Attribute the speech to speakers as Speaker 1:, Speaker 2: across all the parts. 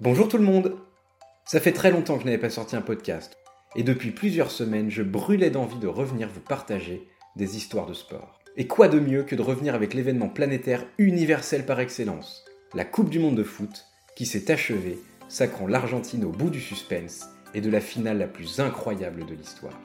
Speaker 1: Bonjour tout le monde Ça fait très longtemps que je n'avais pas sorti un podcast, et depuis plusieurs semaines, je brûlais d'envie de revenir vous partager des histoires de sport. Et quoi de mieux que de revenir avec l'événement planétaire universel par excellence, la Coupe du Monde de foot, qui s'est achevée, sacrant l'Argentine au bout du suspense et de la finale la plus incroyable de l'histoire.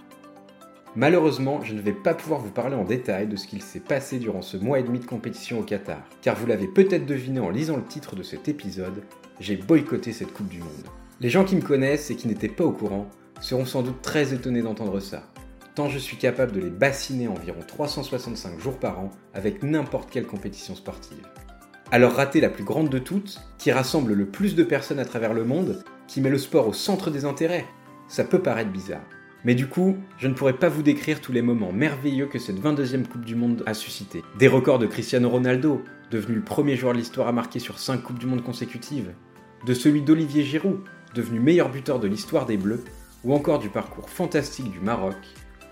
Speaker 1: Malheureusement, je ne vais pas pouvoir vous parler en détail de ce qu'il s'est passé durant ce mois et demi de compétition au Qatar, car vous l'avez peut-être deviné en lisant le titre de cet épisode, j'ai boycotté cette Coupe du Monde. Les gens qui me connaissent et qui n'étaient pas au courant seront sans doute très étonnés d'entendre ça, tant je suis capable de les bassiner environ 365 jours par an avec n'importe quelle compétition sportive. Alors rater la plus grande de toutes, qui rassemble le plus de personnes à travers le monde, qui met le sport au centre des intérêts, ça peut paraître bizarre. Mais du coup, je ne pourrais pas vous décrire tous les moments merveilleux que cette 22e Coupe du Monde a suscité. Des records de Cristiano Ronaldo, devenu le premier joueur de l'histoire à marquer sur 5 Coupes du Monde consécutives, de celui d'Olivier Giroud, devenu meilleur buteur de l'histoire des Bleus, ou encore du parcours fantastique du Maroc,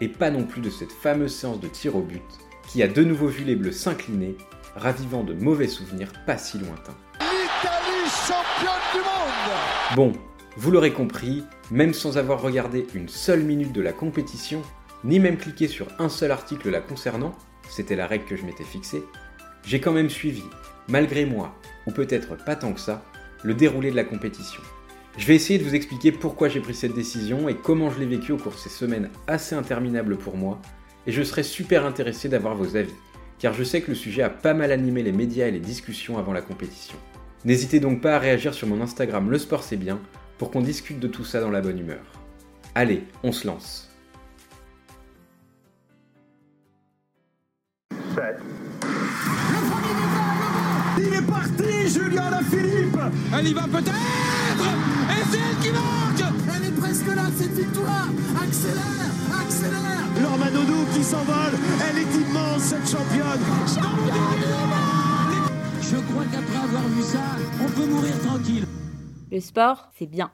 Speaker 1: et pas non plus de cette fameuse séance de tir au but qui a de nouveau vu les Bleus s'incliner, ravivant de mauvais souvenirs pas si lointains.
Speaker 2: L'Italie championne du monde
Speaker 1: Bon, vous l'aurez compris, même sans avoir regardé une seule minute de la compétition, ni même cliqué sur un seul article la concernant, c'était la règle que je m'étais fixée, j'ai quand même suivi, malgré moi, ou peut-être pas tant que ça, le déroulé de la compétition. Je vais essayer de vous expliquer pourquoi j'ai pris cette décision et comment je l'ai vécu au cours de ces semaines assez interminables pour moi, et je serais super intéressé d'avoir vos avis, car je sais que le sujet a pas mal animé les médias et les discussions avant la compétition. N'hésitez donc pas à réagir sur mon Instagram Le Sport c'est bien pour qu'on discute de tout ça dans la bonne humeur. Allez, on se lance.
Speaker 2: Il est parti, Julien Lafilippe.
Speaker 3: Elle y va peut-être. Et c'est elle qui marque.
Speaker 4: Elle est presque là, cette victoire. Accélère Accélère.
Speaker 2: Lormanodou qui s'envole, elle est immense cette championne.
Speaker 3: Je crois qu'après avoir vu ça, on peut mourir tranquille.
Speaker 5: Le sport, c'est bien.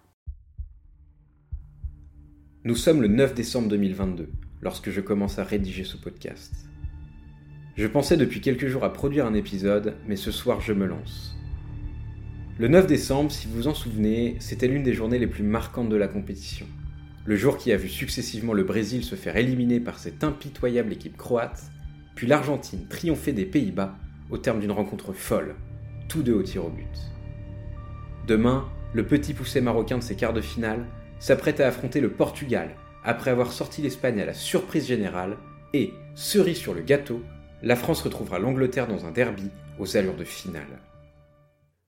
Speaker 1: Nous sommes le 9 décembre 2022, lorsque je commence à rédiger ce podcast. Je pensais depuis quelques jours à produire un épisode, mais ce soir je me lance. Le 9 décembre, si vous vous en souvenez, c'était l'une des journées les plus marquantes de la compétition. Le jour qui a vu successivement le Brésil se faire éliminer par cette impitoyable équipe croate, puis l'Argentine triompher des Pays-Bas au terme d'une rencontre folle, tous deux au tir au but. Demain, le petit poussé marocain de ses quarts de finale s'apprête à affronter le Portugal après avoir sorti l'Espagne à la surprise générale et, cerise sur le gâteau, la France retrouvera l'Angleterre dans un derby aux allures de finale.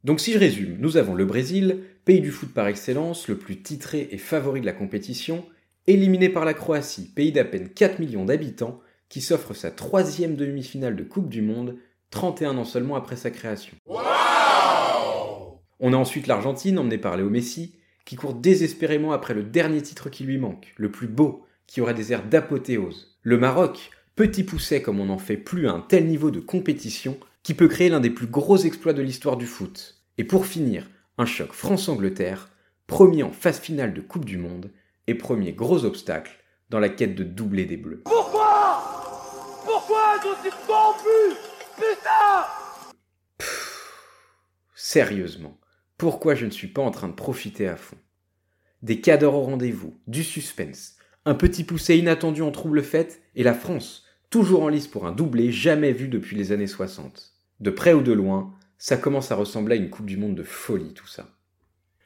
Speaker 1: Donc si je résume, nous avons le Brésil, pays du foot par excellence, le plus titré et favori de la compétition, éliminé par la Croatie, pays d'à peine 4 millions d'habitants, qui s'offre sa troisième demi-finale de Coupe du Monde, 31 ans seulement après sa création. On a ensuite l'Argentine, emmenée par Léo Messi, qui court désespérément après le dernier titre qui lui manque, le plus beau, qui aurait des airs d'apothéose. Le Maroc, petit pousset comme on n'en fait plus à un tel niveau de compétition, qui peut créer l'un des plus gros exploits de l'histoire du foot. Et pour finir, un choc France-Angleterre, premier en phase finale de Coupe du Monde, et premier gros obstacle dans la quête de doubler des Bleus.
Speaker 6: Pourquoi? Pourquoi sont-ils corrompus Putain
Speaker 1: Sérieusement, pourquoi je ne suis pas en train de profiter à fond? Des cadres au rendez-vous, du suspense, un petit poussé inattendu en trouble fête, et la France, toujours en lice pour un doublé jamais vu depuis les années 60. De près ou de loin, ça commence à ressembler à une Coupe du Monde de folie tout ça.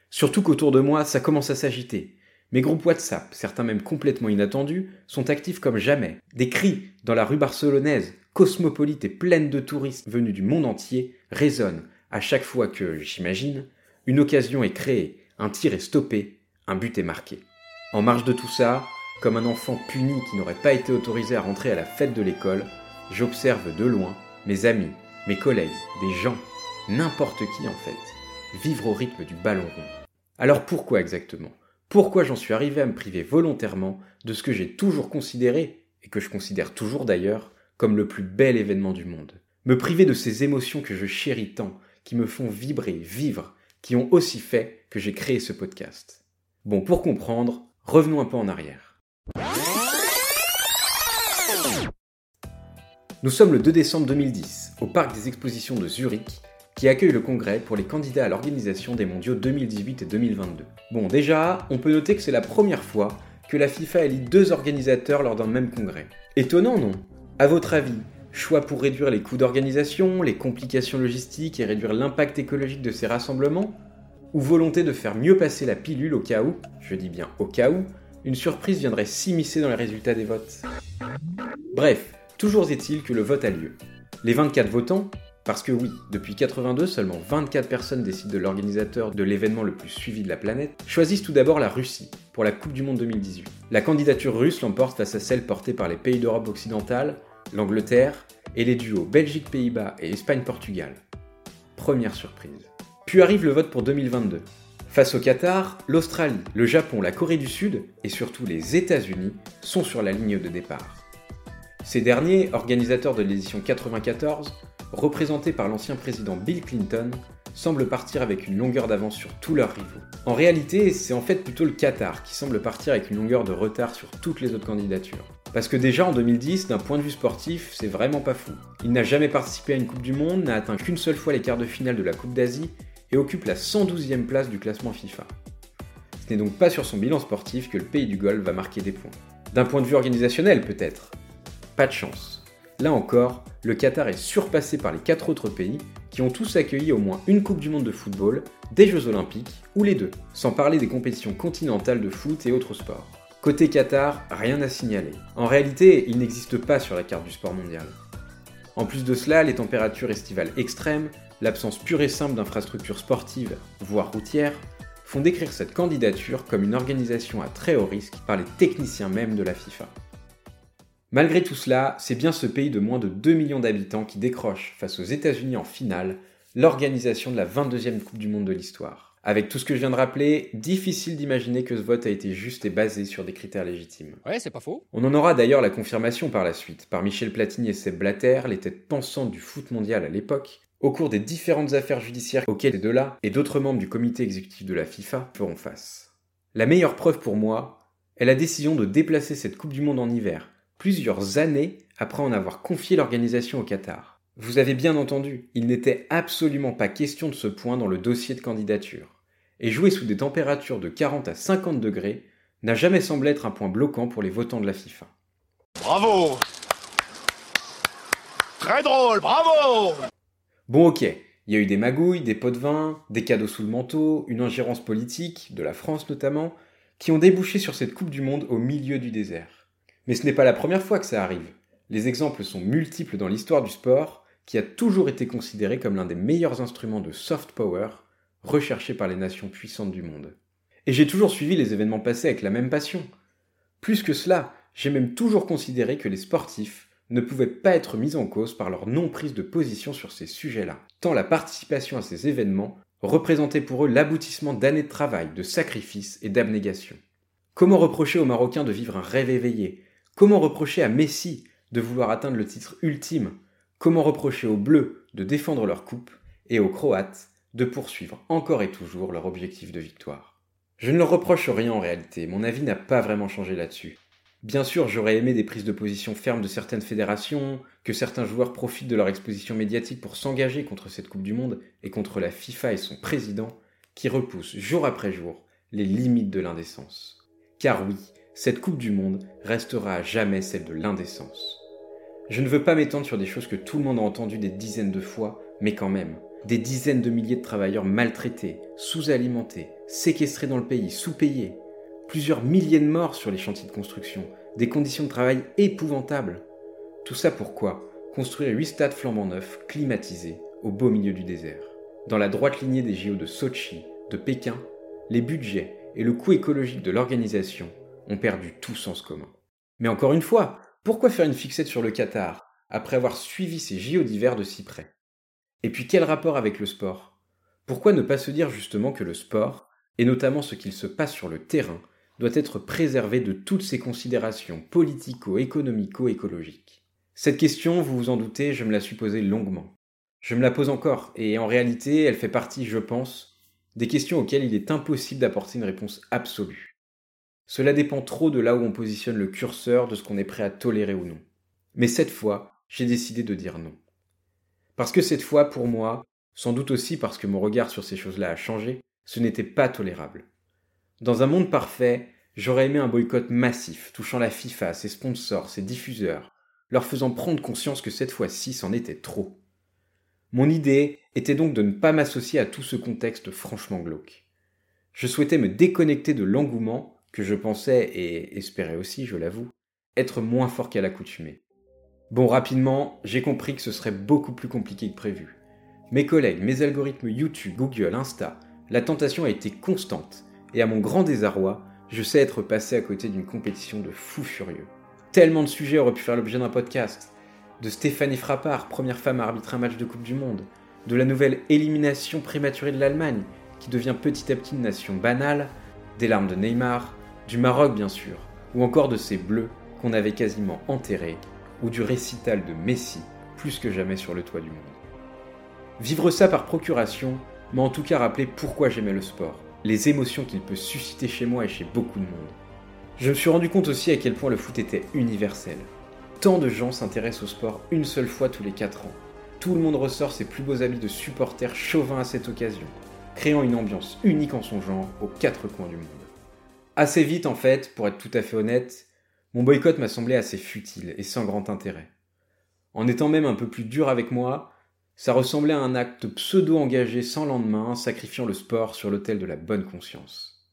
Speaker 1: Surtout qu'autour de moi, ça commence à s'agiter. Mes groupes WhatsApp, certains même complètement inattendus, sont actifs comme jamais. Des cris dans la rue barcelonaise, cosmopolite et pleine de touristes venus du monde entier, résonnent à chaque fois que, j'imagine, une occasion est créée, un tir est stoppé, un but est marqué. En marge de tout ça, comme un enfant puni qui n'aurait pas été autorisé à rentrer à la fête de l'école, j'observe de loin mes amis, mes collègues, des gens, n'importe qui en fait, vivre au rythme du ballon rond. Alors pourquoi exactement? Pourquoi j'en suis arrivé à me priver volontairement de ce que j'ai toujours considéré, et que je considère toujours d'ailleurs, comme le plus bel événement du monde? Me priver de ces émotions que je chéris tant, qui me font vibrer, vivre, qui ont aussi fait que j'ai créé ce podcast. Bon, pour comprendre, revenons un peu en arrière. Nous sommes le 2 décembre 2010, au parc des expositions de Zurich, qui accueille le congrès pour les candidats à l'organisation des mondiaux 2018 et 2022. Bon, déjà, on peut noter que c'est la première fois que la FIFA élit deux organisateurs lors d'un même congrès. Étonnant, non? À votre avis, choix pour réduire les coûts d'organisation, les complications logistiques et réduire l'impact écologique de ces rassemblements Ou volonté de faire mieux passer la pilule au cas où, je dis bien au cas où, une surprise viendrait s'immiscer dans les résultats des votes Bref, toujours est-il que le vote a lieu. Les 24 votants, parce que oui, depuis 82, seulement 24 personnes décident de l'organisateur de l'événement le plus suivi de la planète, choisissent tout d'abord la Russie pour la Coupe du Monde 2018. La candidature russe l'emporte face à celle portée par les pays d'Europe occidentale, l'Angleterre et les duos Belgique-Pays-Bas et Espagne-Portugal. Première surprise. Puis arrive le vote pour 2022. Face au Qatar, l'Australie, le Japon, la Corée du Sud et surtout les États-Unis sont sur la ligne de départ. Ces derniers, organisateurs de l'édition 94, représentés par l'ancien président Bill Clinton, semblent partir avec une longueur d'avance sur tous leurs rivaux. En réalité, c'est en fait plutôt le Qatar qui semble partir avec une longueur de retard sur toutes les autres candidatures. Parce que déjà en 2010, d'un point de vue sportif, c'est vraiment pas fou. Il n'a jamais participé à une Coupe du Monde, n'a atteint qu'une seule fois les quarts de finale de la Coupe d'Asie et occupe la 112e place du classement FIFA. Ce n'est donc pas sur son bilan sportif que le pays du Golfe va marquer des points. D'un point de vue organisationnel peut-être. Pas de chance. Là encore, le Qatar est surpassé par les quatre autres pays qui ont tous accueilli au moins une Coupe du Monde de football, des Jeux Olympiques ou les deux, sans parler des compétitions continentales de foot et autres sports. Côté Qatar, rien à signaler. En réalité, il n'existe pas sur la carte du sport mondial. En plus de cela, les températures estivales extrêmes, l'absence pure et simple d'infrastructures sportives, voire routières, font décrire cette candidature comme une organisation à très haut risque par les techniciens même de la FIFA. Malgré tout cela, c'est bien ce pays de moins de 2 millions d'habitants qui décroche, face aux États-Unis en finale, l'organisation de la 22e Coupe du Monde de l'histoire. Avec tout ce que je viens de rappeler, difficile d'imaginer que ce vote a été juste et basé sur des critères légitimes.
Speaker 7: Ouais, c'est pas faux.
Speaker 1: On en aura d'ailleurs la confirmation par la suite, par Michel Platini et Seb Blatter, les têtes pensantes du foot mondial à l'époque, au cours des différentes affaires judiciaires auxquelles ces deux-là et d'autres membres du comité exécutif de la FIFA feront face. La meilleure preuve pour moi est la décision de déplacer cette Coupe du Monde en hiver, plusieurs années après en avoir confié l'organisation au Qatar. Vous avez bien entendu, il n'était absolument pas question de ce point dans le dossier de candidature. Et jouer sous des températures de 40 à 50 degrés n'a jamais semblé être un point bloquant pour les votants de la FIFA.
Speaker 2: Bravo Très drôle, bravo
Speaker 1: Bon ok, il y a eu des magouilles, des pots de vin, des cadeaux sous le manteau, une ingérence politique, de la France notamment, qui ont débouché sur cette Coupe du Monde au milieu du désert. Mais ce n'est pas la première fois que ça arrive. Les exemples sont multiples dans l'histoire du sport, qui a toujours été considéré comme l'un des meilleurs instruments de soft power recherchés par les nations puissantes du monde. Et j'ai toujours suivi les événements passés avec la même passion. Plus que cela, j'ai même toujours considéré que les sportifs ne pouvaient pas être mis en cause par leur non-prise de position sur ces sujets-là, tant la participation à ces événements représentait pour eux l'aboutissement d'années de travail, de sacrifices et d'abnégation. Comment reprocher aux Marocains de vivre un rêve éveillé, Comment reprocher à Messi de vouloir atteindre le titre ultime? Comment reprocher aux Bleus de défendre leur coupe et aux Croates de poursuivre encore et toujours leur objectif de victoire? Je ne leur reproche rien en réalité, mon avis n'a pas vraiment changé là-dessus. Bien sûr, j'aurais aimé des prises de position fermes de certaines fédérations, que certains joueurs profitent de leur exposition médiatique pour s'engager contre cette Coupe du Monde et contre la FIFA et son président, qui repousse jour après jour les limites de l'indécence. Car oui, cette Coupe du Monde restera à jamais celle de l'indécence. Je ne veux pas m'étendre sur des choses que tout le monde a entendues des dizaines de fois, mais quand même. Des dizaines de milliers de travailleurs maltraités, sous-alimentés, séquestrés dans le pays, sous-payés. Plusieurs milliers de morts sur les chantiers de construction, des conditions de travail épouvantables. Tout ça pourquoi Construire huit stades flambant neufs, climatisés, au beau milieu du désert. Dans la droite lignée des JO de Sochi, de Pékin, les budgets et le coût écologique de l'organisation ont perdu tout sens commun. Mais encore une fois, pourquoi faire une fixette sur le Qatar, après avoir suivi ces JO d'hiver de si près? Et puis quel rapport avec le sport? Pourquoi ne pas se dire justement que le sport, et notamment ce qu'il se passe sur le terrain, doit être préservé de toutes ces considérations politico-économico-écologiques? Cette question, vous vous en doutez, je me la suis posée longuement. Je me la pose encore, et en réalité, elle fait partie, je pense, des questions auxquelles il est impossible d'apporter une réponse absolue. Cela dépend trop de là où on positionne le curseur de ce qu'on est prêt à tolérer ou non. Mais cette fois, j'ai décidé de dire non. Parce que cette fois, pour moi, Sans doute aussi parce que mon regard sur ces choses-là a changé, ce n'était pas tolérable. Dans un monde parfait, j'aurais aimé un boycott massif touchant la FIFA, ses sponsors, ses diffuseurs, leur faisant prendre conscience que cette fois-ci c'en était trop. Mon idée était donc de ne pas m'associer à tout ce contexte franchement glauque. Je souhaitais me déconnecter de l'engouement que je pensais, et espérais aussi, je l'avoue, être moins fort qu'à l'accoutumée. Bon, rapidement, j'ai compris que ce serait beaucoup plus compliqué que prévu. Mes collègues, mes algorithmes YouTube, Google, Insta, la tentation a été constante, et à mon grand désarroi, je sais être passé à côté d'une compétition de fous furieux. Tellement de sujets auraient pu faire l'objet d'un podcast. De Stéphanie Frappard, première femme à arbitrer un match de Coupe du Monde. De la nouvelle élimination prématurée de l'Allemagne, qui devient petit à petit une nation banale. Des larmes de Neymar. Du Maroc, bien sûr. Ou encore de ces bleus qu'on avait quasiment enterrés. Ou du récital de Messi, plus que jamais sur le toit du monde. Vivre ça par procuration m'a en tout cas rappelé pourquoi j'aimais le sport, les émotions qu'il peut susciter chez moi et chez beaucoup de monde. Je me suis rendu compte aussi à quel point le foot était universel. Tant de gens s'intéressent au sport une seule fois tous les 4 ans. Tout le monde ressort ses plus beaux habits de supporters chauvins à cette occasion, créant une ambiance unique en son genre aux quatre coins du monde. Assez vite, en fait, pour être tout à fait honnête, mon boycott m'a semblé assez futile et sans grand intérêt. En étant même un peu plus dur avec moi, ça ressemblait à un acte pseudo-engagé sans lendemain, sacrifiant le sport sur l'autel de la bonne conscience.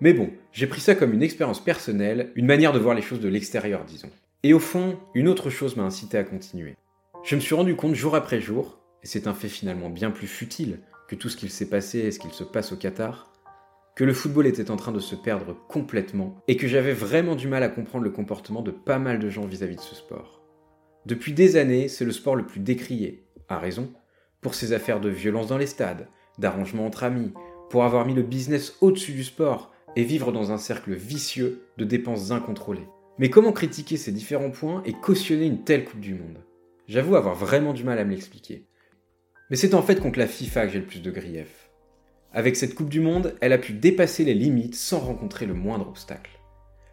Speaker 1: Mais bon, j'ai pris ça comme une expérience personnelle, une manière de voir les choses de l'extérieur, disons. Et au fond, une autre chose m'a incité à continuer. Je me suis rendu compte jour après jour, et c'est un fait finalement bien plus futile que tout ce qu'il s'est passé et ce qu'il se passe au Qatar, que le football était en train de se perdre complètement et que j'avais vraiment du mal à comprendre le comportement de pas mal de gens vis-à-vis de ce sport. Depuis des années, c'est le sport le plus décrié, à raison, pour ses affaires de violence dans les stades, d'arrangements entre amis, pour avoir mis le business au-dessus du sport et vivre dans un cercle vicieux de dépenses incontrôlées. Mais comment critiquer ces différents points et cautionner une telle Coupe du Monde? J'avoue avoir vraiment du mal à me l'expliquer. Mais c'est en fait contre la FIFA que j'ai le plus de griefs. Avec cette Coupe du Monde, elle a pu dépasser les limites sans rencontrer le moindre obstacle.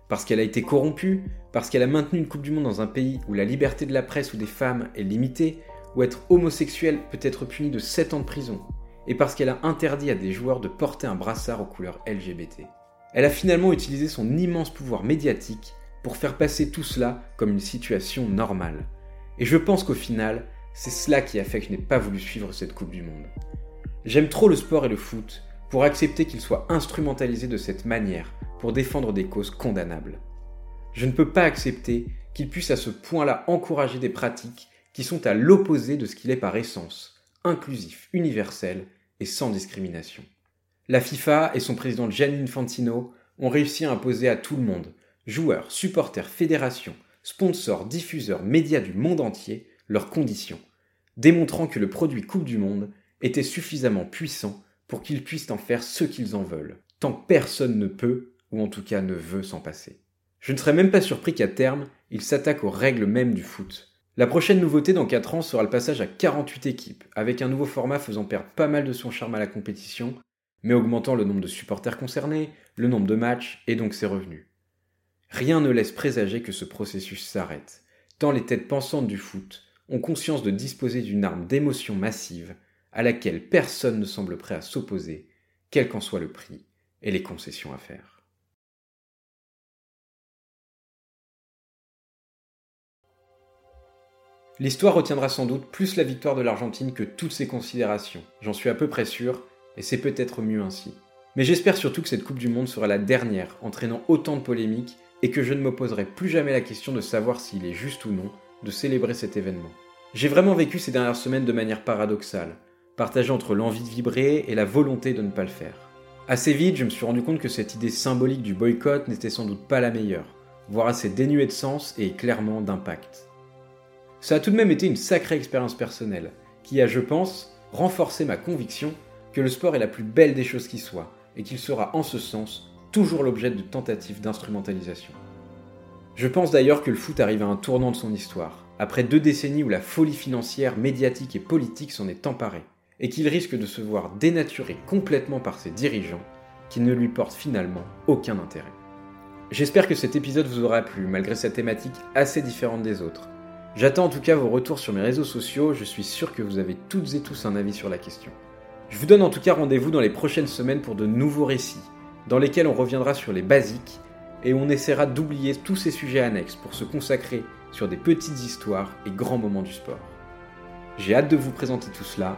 Speaker 1: Parce qu'elle a été corrompue, parce qu'elle a maintenu une Coupe du Monde dans un pays où la liberté de la presse ou des femmes est limitée, où être homosexuel peut être puni de 7 ans de prison, et parce qu'elle a interdit à des joueurs de porter un brassard aux couleurs LGBT. Elle a finalement utilisé son immense pouvoir médiatique pour faire passer tout cela comme une situation normale. Et je pense qu'au final, c'est cela qui a fait que je n'ai pas voulu suivre cette Coupe du Monde. J'aime trop le sport et le foot pour accepter qu'il soit instrumentalisé de cette manière pour défendre des causes condamnables. Je ne peux pas accepter qu'il puisse à ce point-là encourager des pratiques qui sont à l'opposé de ce qu'il est par essence, inclusif, universel et sans discrimination. La FIFA et son président Gianni Infantino ont réussi à imposer à tout le monde, joueurs, supporters, fédérations, sponsors, diffuseurs, médias du monde entier, leurs conditions, démontrant que le produit Coupe du Monde était suffisamment puissant pour qu'ils puissent en faire ce qu'ils en veulent, tant personne ne peut, ou en tout cas ne veut s'en passer. Je ne serais même pas surpris qu'à terme, ils s'attaquent aux règles mêmes du foot. La prochaine nouveauté dans 4 ans sera le passage à 48 équipes, avec un nouveau format faisant perdre pas mal de son charme à la compétition, mais augmentant le nombre de supporters concernés, le nombre de matchs et donc ses revenus. Rien ne laisse présager que ce processus s'arrête, tant les têtes pensantes du foot ont conscience de disposer d'une arme d'émotion massive à laquelle personne ne semble prêt à s'opposer, quel qu'en soit le prix et les concessions à faire. L'histoire retiendra sans doute plus la victoire de l'Argentine que toutes ces considérations, j'en suis à peu près sûr, et c'est peut-être mieux ainsi. Mais j'espère surtout que cette Coupe du Monde sera la dernière, entraînant autant de polémiques, et que je ne m'opposerai plus jamais la question de savoir s'il est juste ou non de célébrer cet événement. J'ai vraiment vécu ces dernières semaines de manière paradoxale, partagée entre l'envie de vibrer et la volonté de ne pas le faire. Assez vite, je me suis rendu compte que cette idée symbolique du boycott n'était sans doute pas la meilleure, voire assez dénuée de sens et clairement d'impact. Ça a tout de même été une sacrée expérience personnelle, qui a, je pense, renforcé ma conviction que le sport est la plus belle des choses qui soient, et qu'il sera en ce sens toujours l'objet de tentatives d'instrumentalisation. Je pense d'ailleurs que le foot arrive à un tournant de son histoire, après deux décennies où la folie financière, médiatique et politique s'en est emparée, et qu'il risque de se voir dénaturé complètement par ses dirigeants, qui ne lui portent finalement aucun intérêt. J'espère que cet épisode vous aura plu, malgré sa thématique assez différente des autres. J'attends en tout cas vos retours sur mes réseaux sociaux, je suis sûr que vous avez toutes et tous un avis sur la question. Je vous donne en tout cas rendez-vous dans les prochaines semaines pour de nouveaux récits, dans lesquels on reviendra sur les basiques et on essaiera d'oublier tous ces sujets annexes pour se consacrer sur des petites histoires et grands moments du sport. J'ai hâte de vous présenter tout cela,